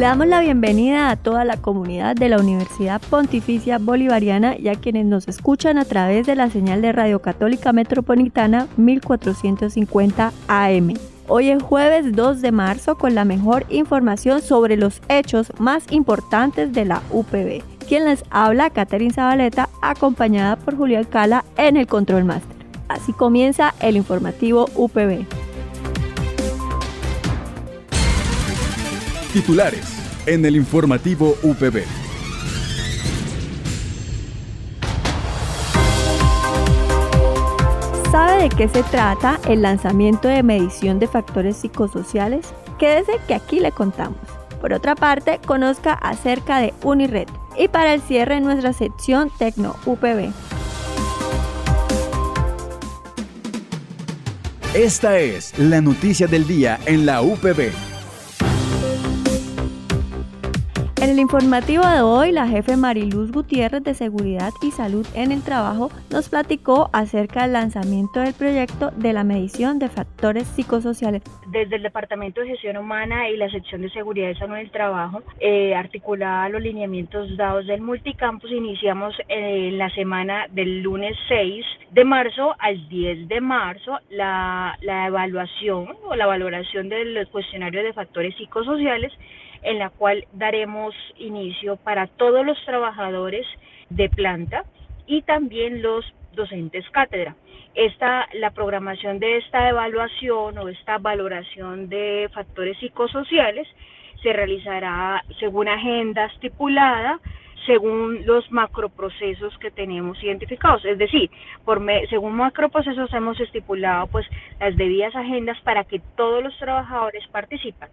Le damos la bienvenida a toda la comunidad de la Universidad Pontificia Bolivariana y a quienes nos escuchan a través de la señal de Radio Católica Metropolitana 1450 AM. Hoy es jueves 2 de marzo con la mejor información sobre los hechos más importantes de la UPB. Quien les habla, Catherine Zabaleta, acompañada por Julián Cala en el Control Master. Así comienza el informativo UPB. Titulares en el informativo UPB. ¿Sabe de qué se trata el lanzamiento de medición de factores psicosociales? Quédese que aquí le contamos. Por otra parte, conozca acerca de Unired. Y para el cierre, nuestra sección Tecno UPB. Esta es la noticia del día en la UPB. El informativo de hoy, la jefe Mariluz Gutiérrez de Seguridad y Salud en el Trabajo nos platicó acerca del lanzamiento del proyecto de la medición de factores psicosociales. Desde el Departamento de Gestión Humana y la sección de Seguridad y Salud en el Trabajo, eh, articulada a los lineamientos dados del multicampus, iniciamos en la semana del lunes 6 de marzo al 10 de marzo la, la evaluación o la valoración del cuestionario de factores psicosociales en la cual daremos inicio para todos los trabajadores de planta y también los docentes cátedra. Esta, la programación de esta evaluación o esta valoración de factores psicosociales se realizará según agenda estipulada, según los macroprocesos que tenemos identificados. Es decir, por según macroprocesos hemos estipulado pues las debidas agendas para que todos los trabajadores participen.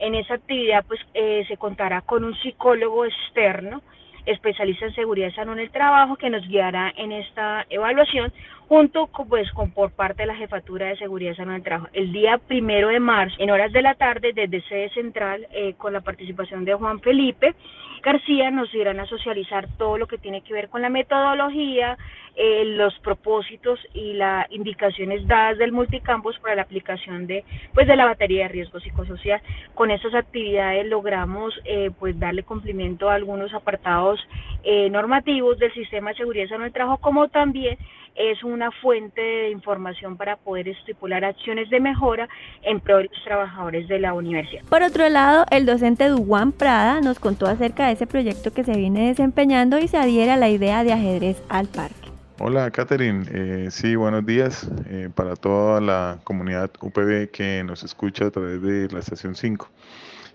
En esa actividad pues eh, se contará con un psicólogo externo, especialista en seguridad y salud en el trabajo, que nos guiará en esta evaluación junto con, pues, con por parte de la Jefatura de Seguridad y Salud en el Trabajo. El día primero de marzo, en horas de la tarde, desde sede central, eh, con la participación de Juan Felipe García, nos irán a socializar todo lo que tiene que ver con la metodología, eh, los propósitos y las indicaciones dadas del multicampus para la aplicación de pues de la batería de riesgo psicosocial. Con estas actividades logramos eh, pues darle cumplimiento a algunos apartados eh, normativos del sistema de seguridad en el trabajo, como también es una fuente de información para poder estipular acciones de mejora en pro de los trabajadores de la universidad. Por otro lado, el docente Duwan Prada nos contó acerca de ese proyecto que se viene desempeñando y se adhiere a la idea de ajedrez al parque. Hola, Catherine. Eh, sí, buenos días eh, para toda la comunidad UPB que nos escucha a través de la estación 5.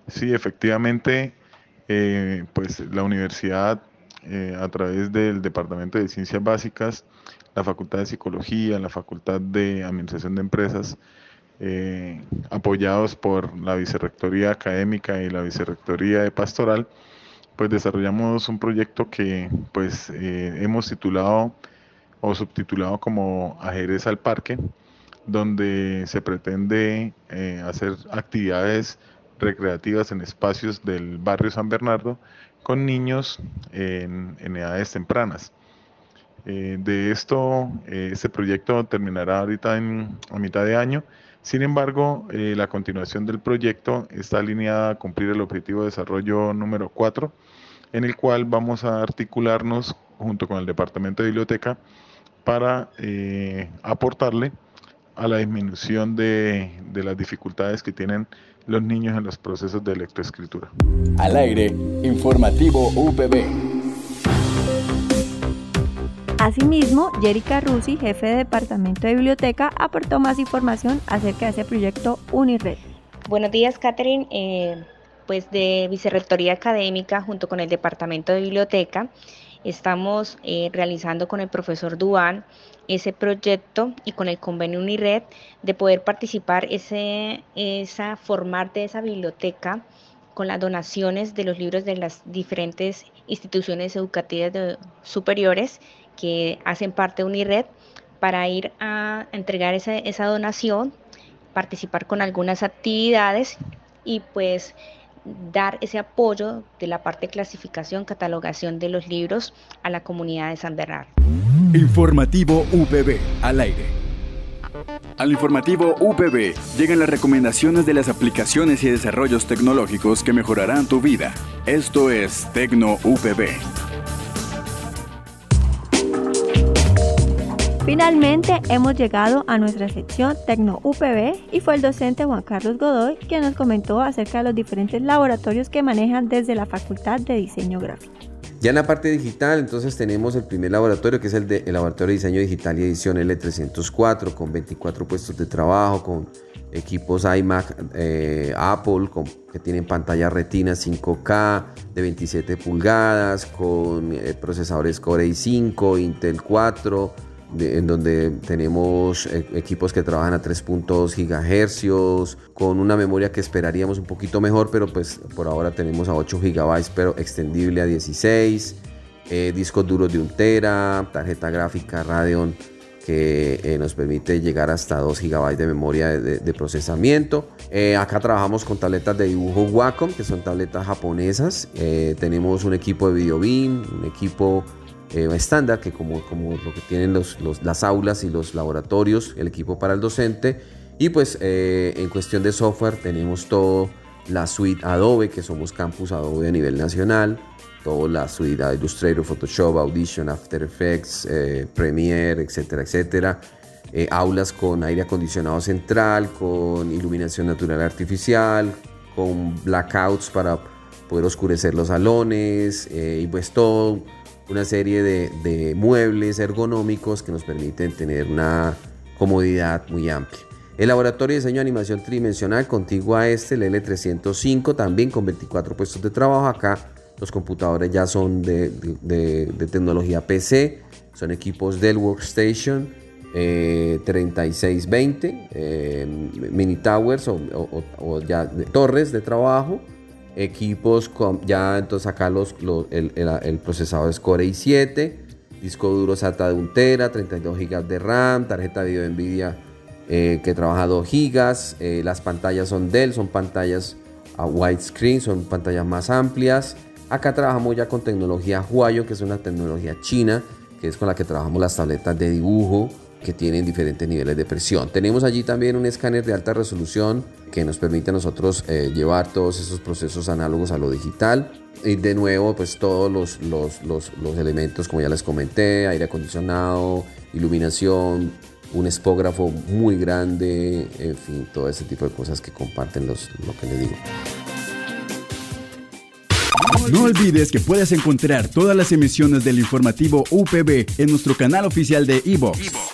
Sí, efectivamente, eh, pues la universidad a través del Departamento de Ciencias Básicas, la Facultad de Psicología, la Facultad de Administración de Empresas, apoyados por la Vicerrectoría Académica y la Vicerrectoría de Pastoral, pues desarrollamos un proyecto que pues hemos titulado o subtitulado como Ajedrez al Parque, donde se pretende eh, hacer actividades recreativas en espacios del barrio San Bernardo con niños en, edades tempranas. Eh, de esto, eh, este proyecto terminará ahorita a mitad de año. Sin embargo, la continuación del proyecto está alineada a cumplir el objetivo de desarrollo número 4, en el cual vamos a articularnos junto con el Departamento de Biblioteca para eh, aportarle a la disminución de, de las dificultades que tienen los niños en los procesos de lectoescritura. Al aire, informativo UPB. Asimismo, Jerica Rusi, jefe de Departamento de Biblioteca, aportó más información acerca de ese proyecto Unired. Buenos días, Catherine. Eh, pues de Vicerrectoría Académica junto con el Departamento de Biblioteca estamos eh, realizando con el profesor Duan ese proyecto y con el convenio Unired de poder participar ese, esa, formar de esa biblioteca con las donaciones de los libros de las diferentes instituciones educativas superiores que hacen parte de Unired para ir a entregar esa, esa donación, participar con algunas actividades y pues dar ese apoyo de la parte de clasificación, catalogación de los libros a la comunidad de San Bernardo. Informativo UPB al aire. Al informativo UPB llegan las recomendaciones de las aplicaciones y desarrollos tecnológicos que mejorarán tu vida. Esto es Tecno UPB. Finalmente hemos llegado a nuestra sección Tecno UPB y fue el docente Juan Carlos Godoy quien nos comentó acerca de los diferentes laboratorios que manejan desde la Facultad de Diseño Gráfico. Ya en la parte digital, entonces tenemos el primer laboratorio que es el, de, Laboratorio de Diseño Digital y Edición L304 con 24 puestos de trabajo, con equipos iMac, eh, Apple que tienen pantalla retina 5K de 27 pulgadas, con eh, procesadores Core i5, Intel 4 en donde tenemos eh, equipos que trabajan a 3.2 GHz, con una memoria que esperaríamos un poquito mejor, pero pues por ahora tenemos a 8 GB, pero extendible a 16, eh, discos duros de 1 tera, tarjeta gráfica Radeon que eh, nos permite llegar hasta 2 GB de memoria de, procesamiento. acá trabajamos con tabletas de dibujo Wacom, que son tabletas japonesas. tenemos un equipo de video beam, un equipo eh, estándar, que como, como lo que tienen los, las aulas y los laboratorios, el equipo para el docente. Y pues eh, en cuestión de software tenemos todo la suite Adobe, que somos campus Adobe a nivel nacional, toda la suite Illustrator, Photoshop, Audition, After Effects, eh, Premiere, etcétera, etcétera. aulas con aire acondicionado central, con iluminación natural artificial, con blackouts para poder oscurecer los salones y pues todo una serie de, muebles ergonómicos que nos permiten tener una comodidad muy amplia. El laboratorio de diseño de animación tridimensional contiguo a este, el L305, también con 24 puestos de trabajo. Acá los computadores ya son de, tecnología PC, son equipos Dell Workstation 3620, eh, eh, mini towers o, ya torres de trabajo equipos con, ya entonces acá los, el, procesador es Core i7, disco duro SATA de 1 tera, 32 GB de RAM, tarjeta de video Nvidia eh, que trabaja 2 GB, eh, las pantallas son Dell, son pantallas a widescreen, son pantallas más amplias. Acá trabajamos ya con tecnología Huayo, que es una tecnología china, que es con la que trabajamos las tabletas de dibujo, que tienen diferentes niveles de presión. Tenemos allí también un escáner de alta resolución que nos permite a nosotros eh, llevar todos esos procesos análogos a lo digital. Y de nuevo, pues todos los, los, los, los elementos, como ya les comenté, aire acondicionado, iluminación, un espógrafo muy grande, en fin, todo ese tipo de cosas que comparten los, lo que les digo. No olvides que puedes encontrar todas las emisiones del informativo UPB en nuestro canal oficial de iVox,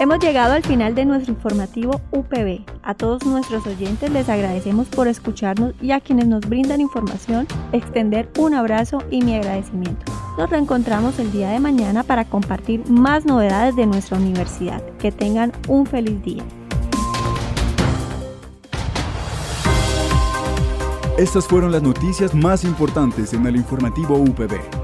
Hemos llegado al final de nuestro informativo UPB. A todos nuestros oyentes les agradecemos por escucharnos y a quienes nos brindan información, extender un abrazo y mi agradecimiento. Nos reencontramos el día de mañana para compartir más novedades de nuestra universidad. Que tengan un feliz día. Estas fueron las noticias más importantes en el informativo UPB.